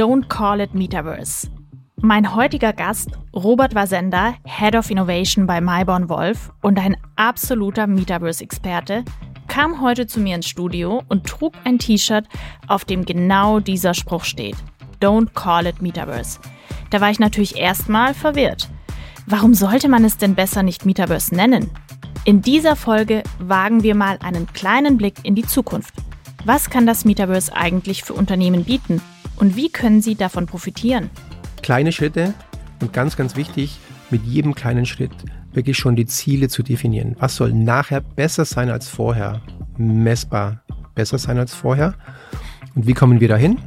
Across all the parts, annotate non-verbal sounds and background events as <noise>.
Don't Call It Metaverse. Mein heutiger Gast, Robert Wasender, Head of Innovation bei Myborn Wolf und ein absoluter Metaverse-Experte, kam heute zu mir ins Studio und trug ein T-Shirt, auf dem genau dieser Spruch steht. Don't call it Metaverse. Da war ich natürlich erstmal verwirrt. Warum sollte man es denn besser nicht Metaverse nennen? In dieser Folge wagen wir mal einen kleinen Blick in die Zukunft. Was kann das Metaverse eigentlich für Unternehmen bieten? Und wie können sie davon profitieren? kleine Schritte und ganz, ganz wichtig, mit jedem kleinen Schritt wirklich schon die Ziele zu definieren. Was soll nachher besser sein als vorher? Messbar besser sein als vorher? Und wie kommen wir dahin?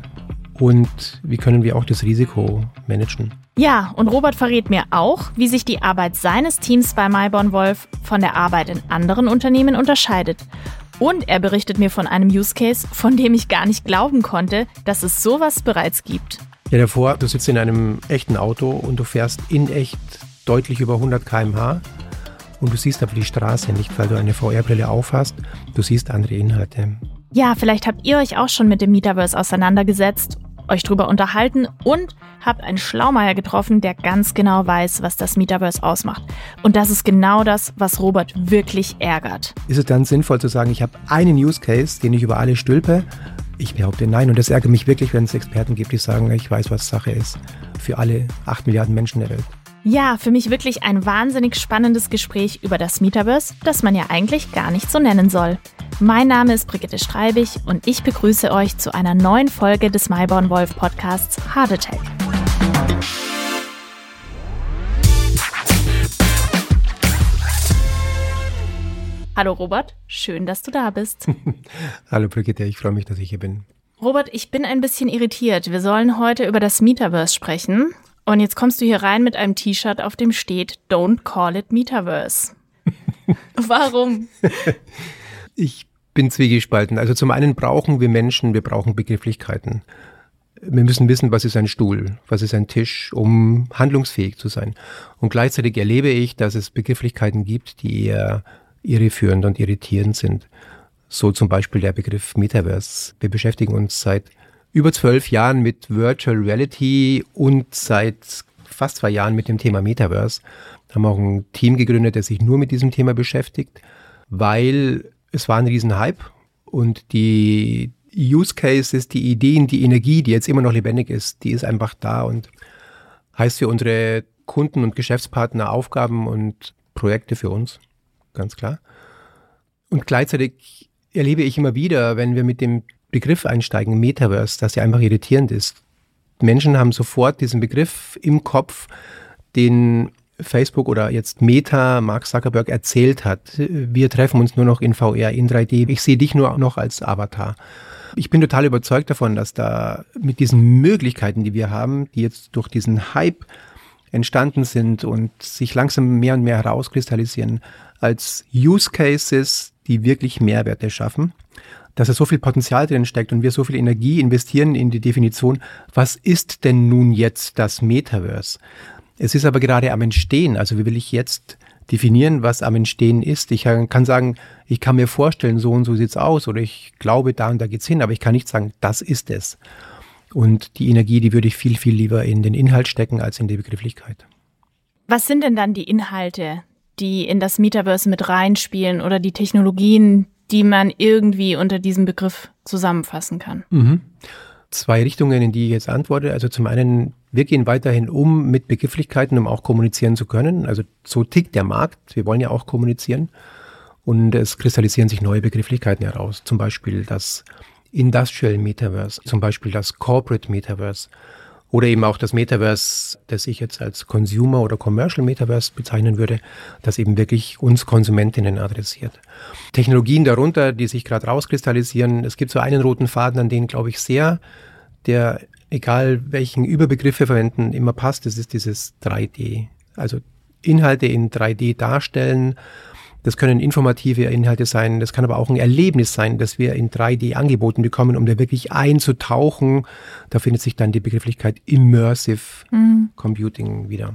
Und wie können wir auch das Risiko managen? Ja, und Robert verrät mir auch, wie sich die Arbeit seines Teams bei Myborn Wolf von der Arbeit in anderen Unternehmen unterscheidet. Und er berichtet mir von einem Use Case, von dem ich gar nicht glauben konnte, dass es sowas bereits gibt. Ja, davor, du sitzt in einem echten Auto und du fährst in echt deutlich über 100 km/h und du siehst aber die Straße nicht, weil du eine VR-Brille aufhast. Du siehst andere Inhalte. Ja, vielleicht habt ihr euch auch schon mit dem Metaverse auseinandergesetzt, euch drüber unterhalten und habt einen Schlaumeier getroffen, der ganz genau weiß, was das Metaverse ausmacht. Und das ist genau das, was Robert wirklich ärgert. Ist es dann sinnvoll zu sagen, ich habe einen Use Case, den ich über alle stülpe ich behaupte nein. Und das ärgert mich wirklich, wenn es Experten gibt, die sagen, ich weiß, was Sache ist. Für alle acht Milliarden Menschen der Welt. Ja, für mich wirklich ein wahnsinnig spannendes Gespräch über das Metaverse, das man ja eigentlich gar nicht so nennen soll. Mein Name ist Brigitte Streibig und ich begrüße euch zu einer neuen Folge des Myborn Wolf Podcasts Hard Attack. Hallo Robert, schön, dass du da bist. <laughs> Hallo Brigitte, ich freue mich, dass ich hier bin. Robert, ich bin ein bisschen irritiert. Wir sollen heute über das Metaverse sprechen. Und jetzt kommst du hier rein mit einem T-Shirt, auf dem steht Don't call it Metaverse. <laughs> Warum? ich bin zwiegespalten. Also zum einen brauchen wir Menschen, wir brauchen Begrifflichkeiten. Wir müssen wissen, was ist ein Stuhl, was ist ein Tisch, um handlungsfähig zu sein. Und gleichzeitig erlebe ich, dass es Begrifflichkeiten gibt, die eher irreführend und irritierend sind. So zum Beispiel der Begriff Metaverse. Wir beschäftigen uns seit über zwölf Jahren mit Virtual Reality und seit fast zwei Jahren mit dem Thema Metaverse. Haben auch ein Team gegründet, das sich nur mit diesem Thema beschäftigt, weil es war ein Riesenhype und die Use Cases, die Ideen, die Energie, die jetzt immer noch lebendig ist, die ist einfach da und heißt für unsere Kunden und Geschäftspartner Aufgaben und Projekte für uns ganz klar. Und gleichzeitig erlebe ich immer wieder, wenn wir mit dem Begriff einsteigen, Metaverse, dass er einfach irritierend ist. Menschen haben sofort diesen Begriff im Kopf, den Facebook oder jetzt Meta, Mark Zuckerberg erzählt hat. Wir treffen uns nur noch in VR, in 3D. Ich sehe dich nur noch als Avatar. Ich bin total überzeugt davon, dass da mit diesen Möglichkeiten, die wir haben, die jetzt durch diesen Hype entstanden sind und sich langsam mehr und mehr herauskristallisieren, als Use Cases, die wirklich Mehrwerte schaffen, dass da so viel Potenzial drin steckt und wir so viel Energie investieren in die Definition, was ist denn nun jetzt das Metaverse? Es ist aber gerade am Entstehen, also wie will ich jetzt definieren, was am Entstehen ist. Ich kann sagen, ich kann mir vorstellen, so und so sieht's aus oder ich glaube, da und da geht's hin, aber ich kann nicht sagen, das ist es. Und die Energie, die würde ich viel, viel lieber in den Inhalt stecken als in die Begrifflichkeit. Was sind denn dann die Inhalte, die in das Metaverse mit reinspielen oder die Technologien, die man irgendwie unter diesem Begriff zusammenfassen kann? Mhm. Zwei Richtungen, in die ich jetzt antworte. Also zum einen, wir gehen weiterhin um mit Begrifflichkeiten, um auch kommunizieren zu können. Also so tickt der Markt. Wir wollen ja auch kommunizieren. Und es kristallisieren sich neue Begrifflichkeiten heraus. Zum Beispiel das Industrial Metaverse, zum Beispiel das Corporate Metaverse oder eben auch das Metaverse, das ich jetzt als Consumer oder Commercial Metaverse bezeichnen würde, das eben wirklich uns Konsumentinnen adressiert. Technologien darunter, die sich gerade rauskristallisieren, es gibt so einen roten Faden, an den glaube ich sehr, der egal welchen Überbegriff wir verwenden, immer passt, das ist dieses 3D. Also Inhalte in 3D darstellen das können informative Inhalte sein, das kann aber auch ein Erlebnis sein, das wir in 3D angeboten bekommen, um da wirklich einzutauchen. Da findet sich dann die Begrifflichkeit Immersive mhm. Computing wieder.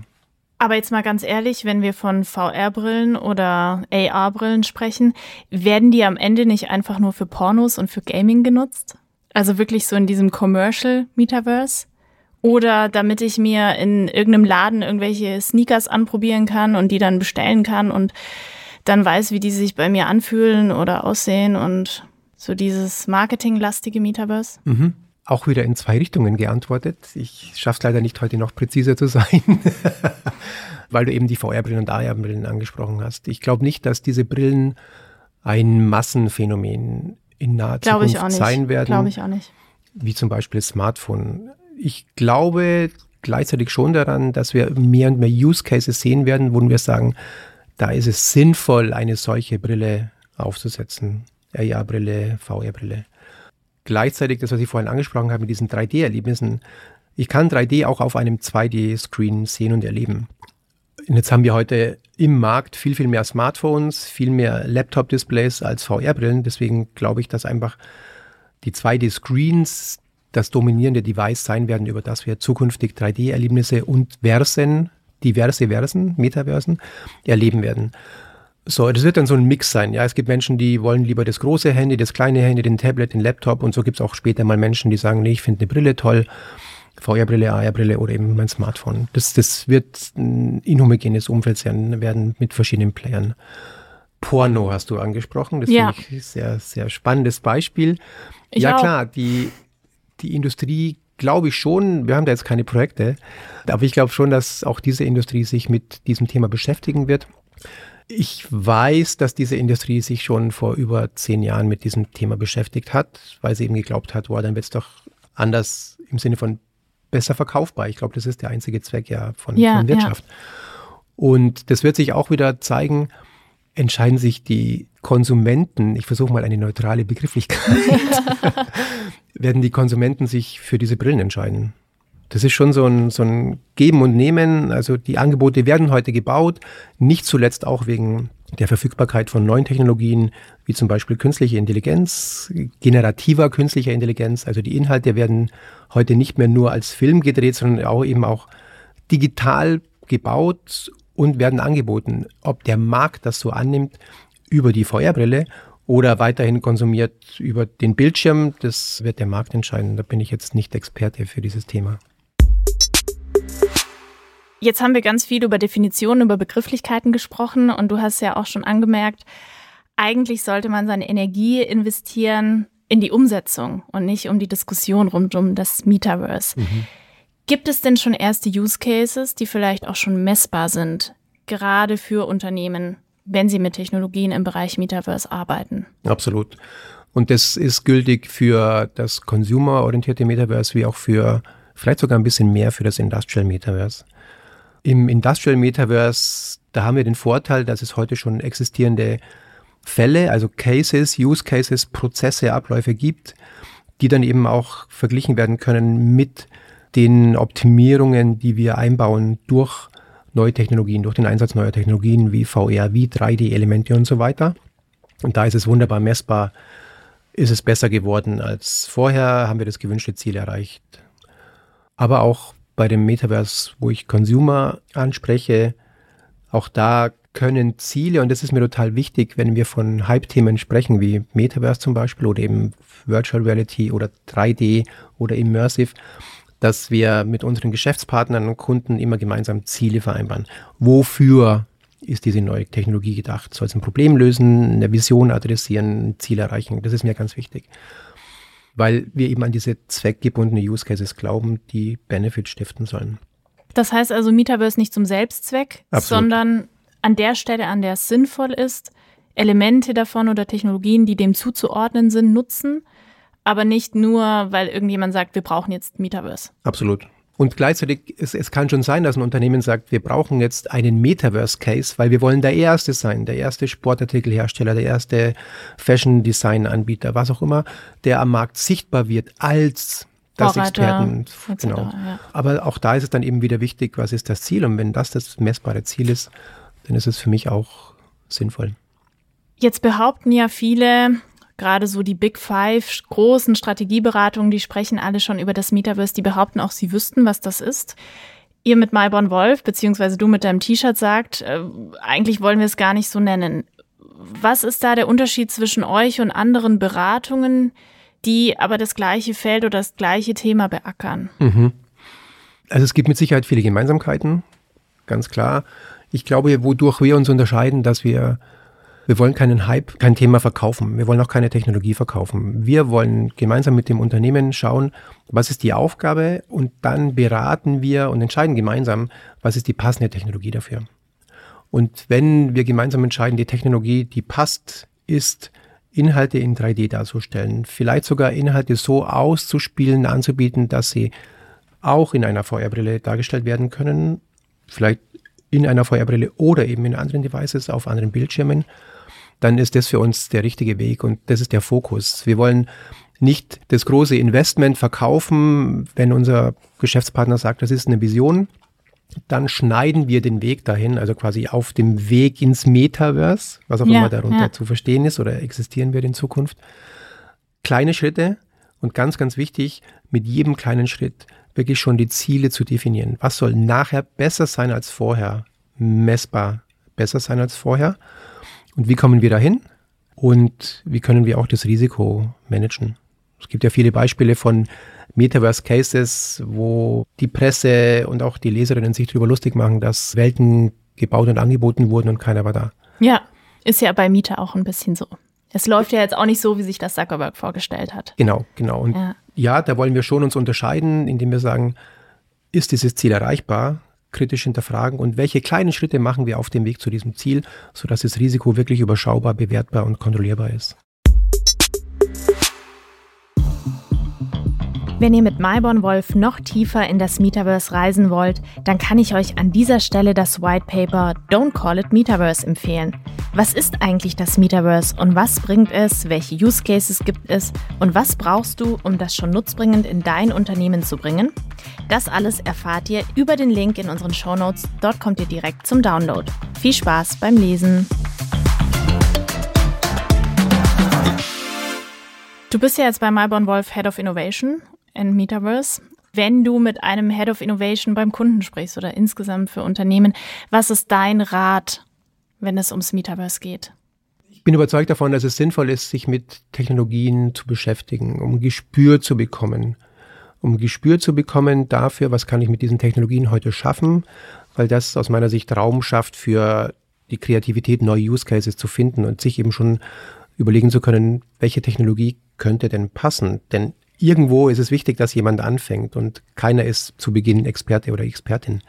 Aber jetzt mal ganz ehrlich, wenn wir von VR-Brillen oder AR-Brillen sprechen, werden die am Ende nicht einfach nur für Pornos und für Gaming genutzt? Also wirklich so in diesem Commercial Metaverse? Oder damit ich mir in irgendeinem Laden irgendwelche Sneakers anprobieren kann und die dann bestellen kann und dann weiß, wie die sich bei mir anfühlen oder aussehen und so dieses marketinglastige Metaverse? Mhm. Auch wieder in zwei Richtungen geantwortet. Ich schaffe es leider nicht, heute noch präziser zu <laughs> sein, weil du eben die VR-Brillen und AR-Brillen angesprochen hast. Ich glaube nicht, dass diese Brillen ein Massenphänomen in naher Glaube Zukunft sein werden. Glaube ich auch nicht. Wie zum Beispiel das Smartphone. Ich glaube gleichzeitig schon daran, dass wir mehr und mehr Use Cases sehen werden, wo wir sagen, da ist es sinnvoll, eine solche Brille aufzusetzen. AR-Brille, VR-Brille. Gleichzeitig das, was ich vorhin angesprochen habe mit diesen 3D-Erlebnissen. Ich kann 3D auch auf einem 2D-Screen sehen und erleben. Und jetzt haben wir heute im Markt viel, viel mehr Smartphones, viel mehr Laptop-Displays als VR-Brillen. Deswegen glaube ich, dass einfach die 2D-Screens das dominierende Device sein werden, über das wir zukünftig 3D-Erlebnisse und Versen diverse Versen, Metaversen erleben werden. So, das wird dann so ein Mix sein. Ja, es gibt Menschen, die wollen lieber das große Handy, das kleine Handy, den Tablet, den Laptop und so gibt es auch später mal Menschen, die sagen, nee, ich finde eine Brille toll, VR-Brille, AR-Brille oder eben mein Smartphone. Das, das wird ein inhomogenes Umfeld sein, werden mit verschiedenen Playern. Porno hast du angesprochen, das ja. finde ich ein sehr, sehr spannendes Beispiel. Ich ja auch. klar, die, die Industrie glaube ich schon, wir haben da jetzt keine Projekte, aber ich glaube schon, dass auch diese Industrie sich mit diesem Thema beschäftigen wird. Ich weiß, dass diese Industrie sich schon vor über zehn Jahren mit diesem Thema beschäftigt hat, weil sie eben geglaubt hat, wow, dann wird es doch anders im Sinne von besser verkaufbar. Ich glaube, das ist der einzige Zweck ja von, ja, von Wirtschaft. Ja. Und das wird sich auch wieder zeigen, entscheiden sich die Konsumenten, ich versuche mal eine neutrale Begrifflichkeit, <laughs> werden die Konsumenten sich für diese Brillen entscheiden. Das ist schon so ein, so ein Geben und Nehmen. Also die Angebote werden heute gebaut, nicht zuletzt auch wegen der Verfügbarkeit von neuen Technologien, wie zum Beispiel künstliche Intelligenz, generativer künstlicher Intelligenz. Also die Inhalte werden heute nicht mehr nur als Film gedreht, sondern auch eben auch digital gebaut und werden angeboten. Ob der Markt das so annimmt über die VR-Brille oder weiterhin konsumiert über den Bildschirm, das wird der Markt entscheiden. Da bin ich jetzt nicht Experte für dieses Thema. Jetzt haben wir ganz viel über Definitionen, über Begrifflichkeiten gesprochen und du hast ja auch schon angemerkt, eigentlich sollte man seine Energie investieren in die Umsetzung und nicht um die Diskussion rund um das Metaverse. Mhm. Gibt es denn schon erste Use Cases, die vielleicht auch schon messbar sind, gerade für Unternehmen, wenn sie mit Technologien im Bereich Metaverse arbeiten? Absolut. Und das ist gültig für das consumer-orientierte Metaverse wie auch für vielleicht sogar ein bisschen mehr für das Industrial Metaverse. Im Industrial Metaverse, da haben wir den Vorteil, dass es heute schon existierende Fälle, also Cases, Use Cases, Prozesse, Abläufe gibt, die dann eben auch verglichen werden können mit den Optimierungen, die wir einbauen durch neue Technologien, durch den Einsatz neuer Technologien wie VR, wie 3D-Elemente und so weiter. Und da ist es wunderbar messbar, ist es besser geworden als vorher, haben wir das gewünschte Ziel erreicht. Aber auch bei dem Metaverse, wo ich Consumer anspreche, auch da können Ziele, und das ist mir total wichtig, wenn wir von Hype-Themen sprechen, wie Metaverse zum Beispiel oder eben Virtual Reality oder 3D oder Immersive, dass wir mit unseren Geschäftspartnern und Kunden immer gemeinsam Ziele vereinbaren. Wofür ist diese neue Technologie gedacht? Soll es ein Problem lösen, eine Vision adressieren, ein Ziel erreichen? Das ist mir ganz wichtig weil wir eben an diese zweckgebundene Use Cases glauben, die Benefit stiften sollen. Das heißt also, Metaverse nicht zum Selbstzweck, Absolut. sondern an der Stelle, an der es sinnvoll ist, Elemente davon oder Technologien, die dem zuzuordnen sind, nutzen, aber nicht nur, weil irgendjemand sagt, wir brauchen jetzt Metaverse. Absolut. Und gleichzeitig, es, es kann schon sein, dass ein Unternehmen sagt, wir brauchen jetzt einen Metaverse-Case, weil wir wollen der Erste sein, der erste Sportartikelhersteller, der erste Fashion-Design-Anbieter, was auch immer, der am Markt sichtbar wird als das Vorreiter, Experten. Genau. Ja. Aber auch da ist es dann eben wieder wichtig, was ist das Ziel? Und wenn das das messbare Ziel ist, dann ist es für mich auch sinnvoll. Jetzt behaupten ja viele, gerade so die Big Five großen Strategieberatungen, die sprechen alle schon über das Metaverse, die behaupten auch, sie wüssten, was das ist. Ihr mit Myborn Wolf, beziehungsweise du mit deinem T-Shirt sagt, äh, eigentlich wollen wir es gar nicht so nennen. Was ist da der Unterschied zwischen euch und anderen Beratungen, die aber das gleiche Feld oder das gleiche Thema beackern? Mhm. Also es gibt mit Sicherheit viele Gemeinsamkeiten, ganz klar. Ich glaube, wodurch wir uns unterscheiden, dass wir, wir wollen keinen Hype, kein Thema verkaufen. Wir wollen auch keine Technologie verkaufen. Wir wollen gemeinsam mit dem Unternehmen schauen, was ist die Aufgabe und dann beraten wir und entscheiden gemeinsam, was ist die passende Technologie dafür. Und wenn wir gemeinsam entscheiden, die Technologie, die passt, ist, Inhalte in 3D darzustellen, vielleicht sogar Inhalte so auszuspielen, anzubieten, dass sie auch in einer VR-Brille dargestellt werden können, vielleicht in einer VR-Brille oder eben in anderen Devices auf anderen Bildschirmen, dann ist das für uns der richtige Weg und das ist der Fokus. Wir wollen nicht das große Investment verkaufen, wenn unser Geschäftspartner sagt, das ist eine Vision, dann schneiden wir den Weg dahin, also quasi auf dem Weg ins Metaverse, was auch ja, immer darunter ja. zu verstehen ist oder existieren wird in Zukunft. Kleine Schritte und ganz, ganz wichtig, mit jedem kleinen Schritt wirklich schon die Ziele zu definieren. Was soll nachher besser sein als vorher? Messbar besser sein als vorher? Und wie kommen wir dahin? Und wie können wir auch das Risiko managen? Es gibt ja viele Beispiele von Metaverse Cases, wo die Presse und auch die Leserinnen sich darüber lustig machen, dass Welten gebaut und angeboten wurden und keiner war da. Ja, ist ja bei Mieter auch ein bisschen so. Es läuft ja jetzt auch nicht so, wie sich das Zuckerberg vorgestellt hat. Genau, genau. Und ja. ja, da wollen wir schon uns unterscheiden, indem wir sagen, ist dieses Ziel erreichbar? Kritisch hinterfragen und welche kleinen Schritte machen wir auf dem Weg zu diesem Ziel, sodass das Risiko wirklich überschaubar, bewertbar und kontrollierbar ist. Wenn ihr mit Myborn Wolf noch tiefer in das Metaverse reisen wollt, dann kann ich euch an dieser Stelle das White Paper Don't Call It Metaverse empfehlen. Was ist eigentlich das Metaverse und was bringt es? Welche Use Cases gibt es? Und was brauchst du, um das schon nutzbringend in dein Unternehmen zu bringen? Das alles erfahrt ihr über den Link in unseren Show Notes. Dort kommt ihr direkt zum Download. Viel Spaß beim Lesen! Du bist ja jetzt bei Myborn Wolf Head of Innovation and Metaverse. Wenn du mit einem Head of Innovation beim Kunden sprichst oder insgesamt für Unternehmen, was ist dein Rat, wenn es ums Metaverse geht? Ich bin überzeugt davon, dass es sinnvoll ist, sich mit Technologien zu beschäftigen, um Gespür zu bekommen. Um Gespür zu bekommen dafür, was kann ich mit diesen Technologien heute schaffen, weil das aus meiner Sicht Raum schafft für die Kreativität, neue Use Cases zu finden und sich eben schon überlegen zu können, welche Technologie könnte denn passen. Denn irgendwo ist es wichtig, dass jemand anfängt und keiner ist zu Beginn Experte oder Expertin.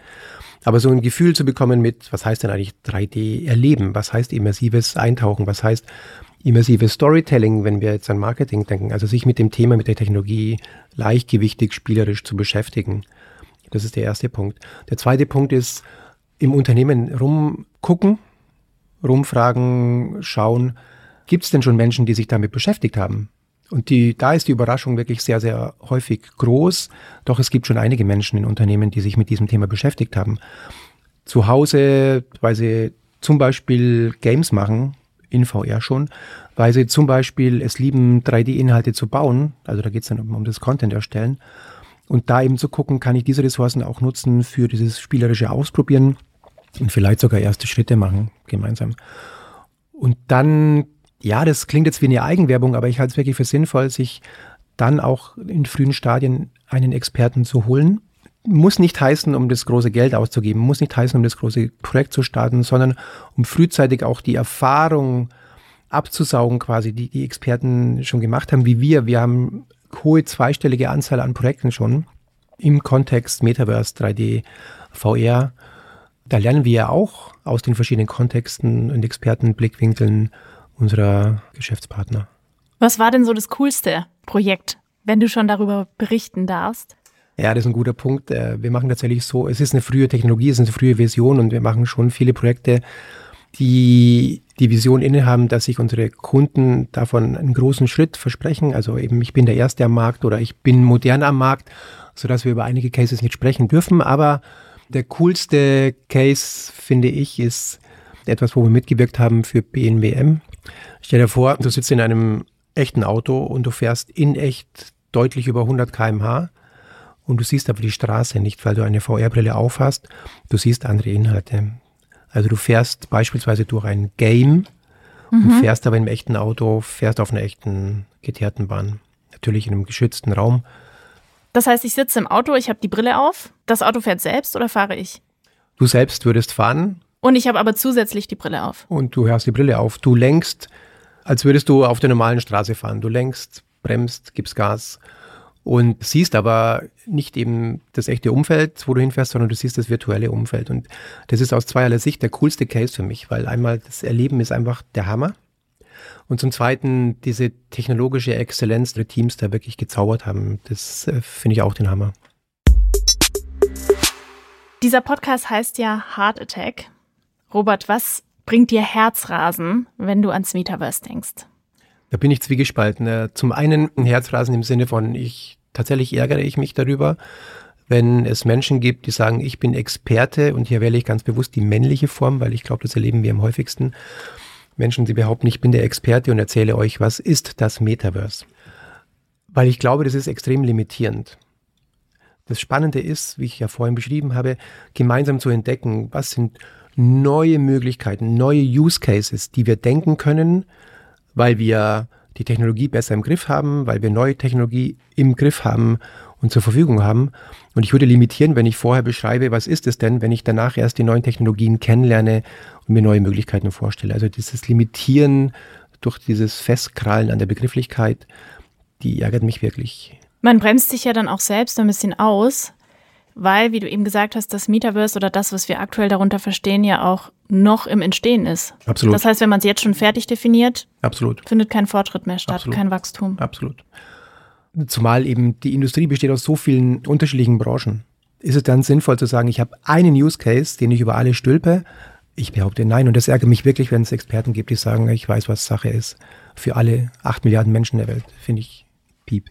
Aber so ein Gefühl zu bekommen mit, was heißt denn eigentlich 3D erleben? Was heißt immersives Eintauchen? Was heißt immersives Storytelling, wenn wir jetzt an Marketing denken? Also sich mit dem Thema, mit der Technologie leichtgewichtig, spielerisch zu beschäftigen. Das ist der erste Punkt. Der zweite Punkt ist, im Unternehmen rumgucken, rumfragen, schauen, gibt es denn schon Menschen, die sich damit beschäftigt haben? Und die, da ist die Überraschung wirklich sehr, sehr häufig groß. Doch es gibt schon einige Menschen in Unternehmen, die sich mit diesem Thema beschäftigt haben. Zu Hause, weil sie zum Beispiel Games machen, in VR schon, weil sie zum Beispiel es lieben, 3D-Inhalte zu bauen. Also da geht es dann um, um das Content erstellen. Und da eben zu gucken, kann ich diese Ressourcen auch nutzen für dieses spielerische Ausprobieren und vielleicht sogar erste Schritte machen gemeinsam. Und dann ja, das klingt jetzt wie eine Eigenwerbung, aber ich halte es wirklich für sinnvoll, sich dann auch in frühen Stadien einen Experten zu holen. Muss nicht heißen, um das große Geld auszugeben, muss nicht heißen, um das große Projekt zu starten, sondern um frühzeitig auch die Erfahrung abzusaugen, quasi, die die Experten schon gemacht haben, wie wir. Wir haben hohe zweistellige Anzahl an Projekten schon im Kontext Metaverse, 3D, VR. Da lernen wir ja auch aus den verschiedenen Kontexten und Expertenblickwinkeln unserer Geschäftspartner. Was war denn so das coolste Projekt, wenn du schon darüber berichten darfst? Ja, das ist ein guter Punkt. Äh, wir machen tatsächlich so, es ist eine frühe Technologie, es ist eine frühe Vision und wir machen schon viele Projekte, die die Vision innehaben, dass sich unsere Kunden davon einen großen Schritt versprechen. Also eben, ich bin der Erste am Markt oder ich bin modern am Markt, sodass wir über einige Cases nicht sprechen dürfen. Aber der coolste Case, finde ich, ist etwas, wo wir mitgewirkt haben für BNWM. Stell dir vor, du sitzt in einem echten Auto und du fährst in echt deutlich über 100 km/h und du siehst aber die Straße nicht, weil du eine VR-Brille aufhast. Du siehst andere Inhalte. Also du fährst beispielsweise durch ein Game mhm. und fährst aber im echten Auto, fährst auf einer echten geteerten Bahn. Natürlich in einem geschützten Raum. Das heißt, ich sitze im Auto, ich habe die Brille auf, das Auto fährt selbst oder fahre ich? Du selbst würdest fahren. Und ich habe aber zusätzlich die Brille auf. Und du hast die Brille auf. Du lenkst, als würdest du auf der normalen Straße fahren. Du lenkst, bremst, gibst Gas und siehst aber nicht eben das echte Umfeld, wo du hinfährst, sondern du siehst das virtuelle Umfeld. Und das ist aus zweierlei Sicht der coolste Case für mich, weil einmal das Erleben ist einfach der Hammer. Und zum Zweiten diese technologische Exzellenz der Teams da wirklich gezaubert haben. Das äh, finde ich auch den Hammer. Dieser Podcast heißt ja Heart Attack. Robert, was bringt dir Herzrasen, wenn du ans Metaverse denkst? Da bin ich zwiegespalten. Äh, zum einen ein Herzrasen im Sinne von, ich tatsächlich ärgere ich mich darüber, wenn es Menschen gibt, die sagen, ich bin Experte und hier wähle ich ganz bewusst die männliche Form, weil ich glaube, das erleben wir am häufigsten. Menschen, die behaupten, ich bin der Experte und erzähle euch, was ist das Metaverse? Weil ich glaube, das ist extrem limitierend. Das Spannende ist, wie ich ja vorhin beschrieben habe, gemeinsam zu entdecken, was sind neue Möglichkeiten, neue Use Cases, die wir denken können, weil wir die Technologie besser im Griff haben, weil wir neue Technologie im Griff haben und zur Verfügung haben. Und ich würde limitieren, wenn ich vorher beschreibe, was ist es denn, wenn ich danach erst die neuen Technologien kennenlerne und mir neue Möglichkeiten vorstelle. Also dieses Limitieren durch dieses Festkrallen an der Begrifflichkeit, die ärgert mich wirklich. Man bremst sich ja dann auch selbst ein bisschen aus, weil, wie du eben gesagt hast, das Metaverse oder das, was wir aktuell darunter verstehen, ja auch noch im Entstehen ist. Absolut. Das heißt, wenn man es jetzt schon fertig definiert, Absolut. findet kein Fortschritt mehr statt, Absolut. kein Wachstum. Absolut. Zumal eben die Industrie besteht aus so vielen unterschiedlichen Branchen. Ist es dann sinnvoll zu sagen, ich habe einen Use Case, den ich über alle stülpe? Ich behaupte nein. Und das ärgert mich wirklich, wenn es Experten gibt, die sagen, ich weiß, was Sache ist. Für alle acht Milliarden Menschen der Welt. Finde ich piep.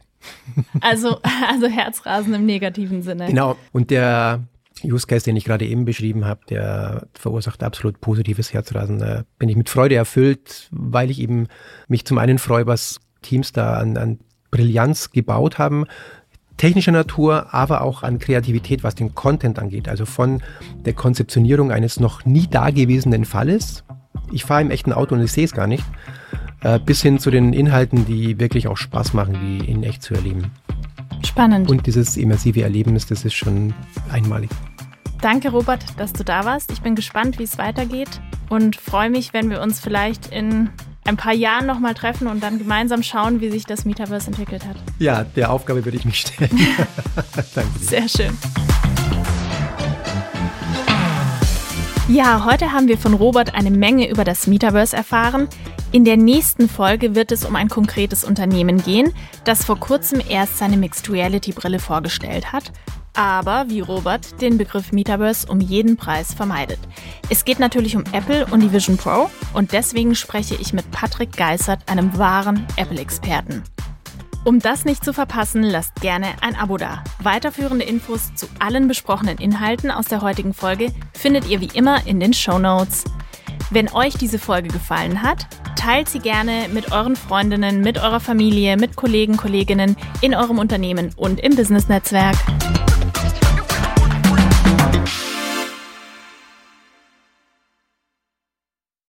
Also, <laughs> also Herzrasen im negativen Sinne. Genau. Und der Use Case, den ich gerade eben beschrieben habe, der verursacht absolut positives Herzrasen. Da bin ich mit Freude erfüllt, weil ich eben mich zum einen freue, was Teams da an, an Brillanz gebaut haben, technischer Natur, aber auch an Kreativität, was den Content angeht. Also von der Konzeptionierung eines noch nie dagewesenen Falles. Ich fahre im echten Auto und ich sehe es gar nicht. Äh, bis hin zu den Inhalten, die wirklich auch Spaß machen, die in echt zu erleben. Spannend. Und dieses immersive Erlebnis, das ist schon einmalig. Danke, Robert, dass du da warst. Ich bin gespannt, wie es weitergeht und freue mich, wenn wir uns vielleicht in ein paar Jahren nochmal treffen und dann gemeinsam schauen, wie sich das Metaverse entwickelt hat. Ja, der Aufgabe würde ich mich stellen. <laughs> Danke. Sehr schön. Ja, heute haben wir von Robert eine Menge über das Metaverse erfahren. In der nächsten Folge wird es um ein konkretes Unternehmen gehen, das vor kurzem erst seine Mixed Reality Brille vorgestellt hat, aber wie Robert den Begriff Metaverse um jeden Preis vermeidet. Es geht natürlich um Apple und die Vision Pro und deswegen spreche ich mit Patrick Geissert, einem wahren Apple-Experten. Um das nicht zu verpassen, lasst gerne ein Abo da. Weiterführende Infos zu allen besprochenen Inhalten aus der heutigen Folge findet ihr wie immer in den Show Notes. Wenn euch diese Folge gefallen hat, teilt sie gerne mit euren Freundinnen, mit eurer Familie, mit Kollegen, Kolleginnen in eurem Unternehmen und im Business-Netzwerk.